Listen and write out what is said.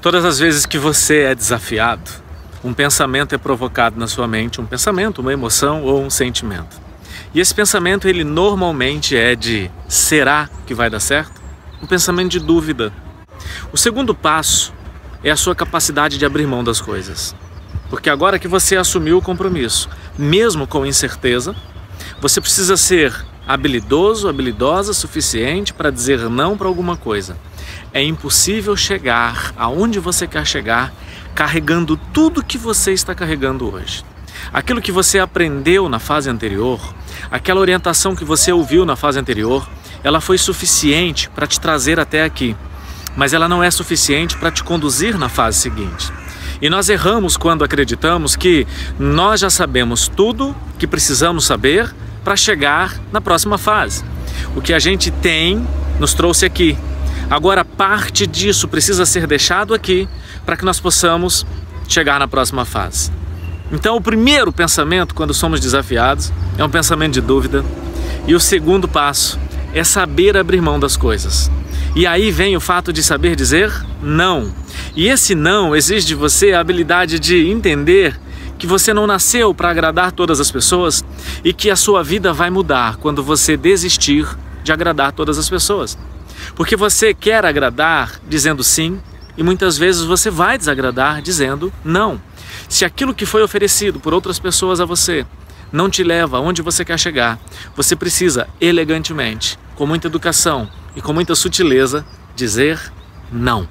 Todas as vezes que você é desafiado, um pensamento é provocado na sua mente, um pensamento, uma emoção ou um sentimento. E esse pensamento, ele normalmente é de será que vai dar certo? Um pensamento de dúvida. O segundo passo é a sua capacidade de abrir mão das coisas. Porque agora que você assumiu o compromisso, mesmo com incerteza, você precisa ser habilidoso, habilidosa suficiente para dizer não para alguma coisa. É impossível chegar aonde você quer chegar carregando tudo que você está carregando hoje. Aquilo que você aprendeu na fase anterior, aquela orientação que você ouviu na fase anterior, ela foi suficiente para te trazer até aqui, mas ela não é suficiente para te conduzir na fase seguinte. E nós erramos quando acreditamos que nós já sabemos tudo que precisamos saber para chegar na próxima fase. O que a gente tem nos trouxe aqui. Agora, parte disso precisa ser deixado aqui para que nós possamos chegar na próxima fase. Então, o primeiro pensamento, quando somos desafiados, é um pensamento de dúvida. E o segundo passo é saber abrir mão das coisas. E aí vem o fato de saber dizer não. E esse não exige de você a habilidade de entender que você não nasceu para agradar todas as pessoas e que a sua vida vai mudar quando você desistir de agradar todas as pessoas. Porque você quer agradar dizendo sim e muitas vezes você vai desagradar dizendo não. Se aquilo que foi oferecido por outras pessoas a você não te leva aonde você quer chegar, você precisa elegantemente, com muita educação e com muita sutileza, dizer não.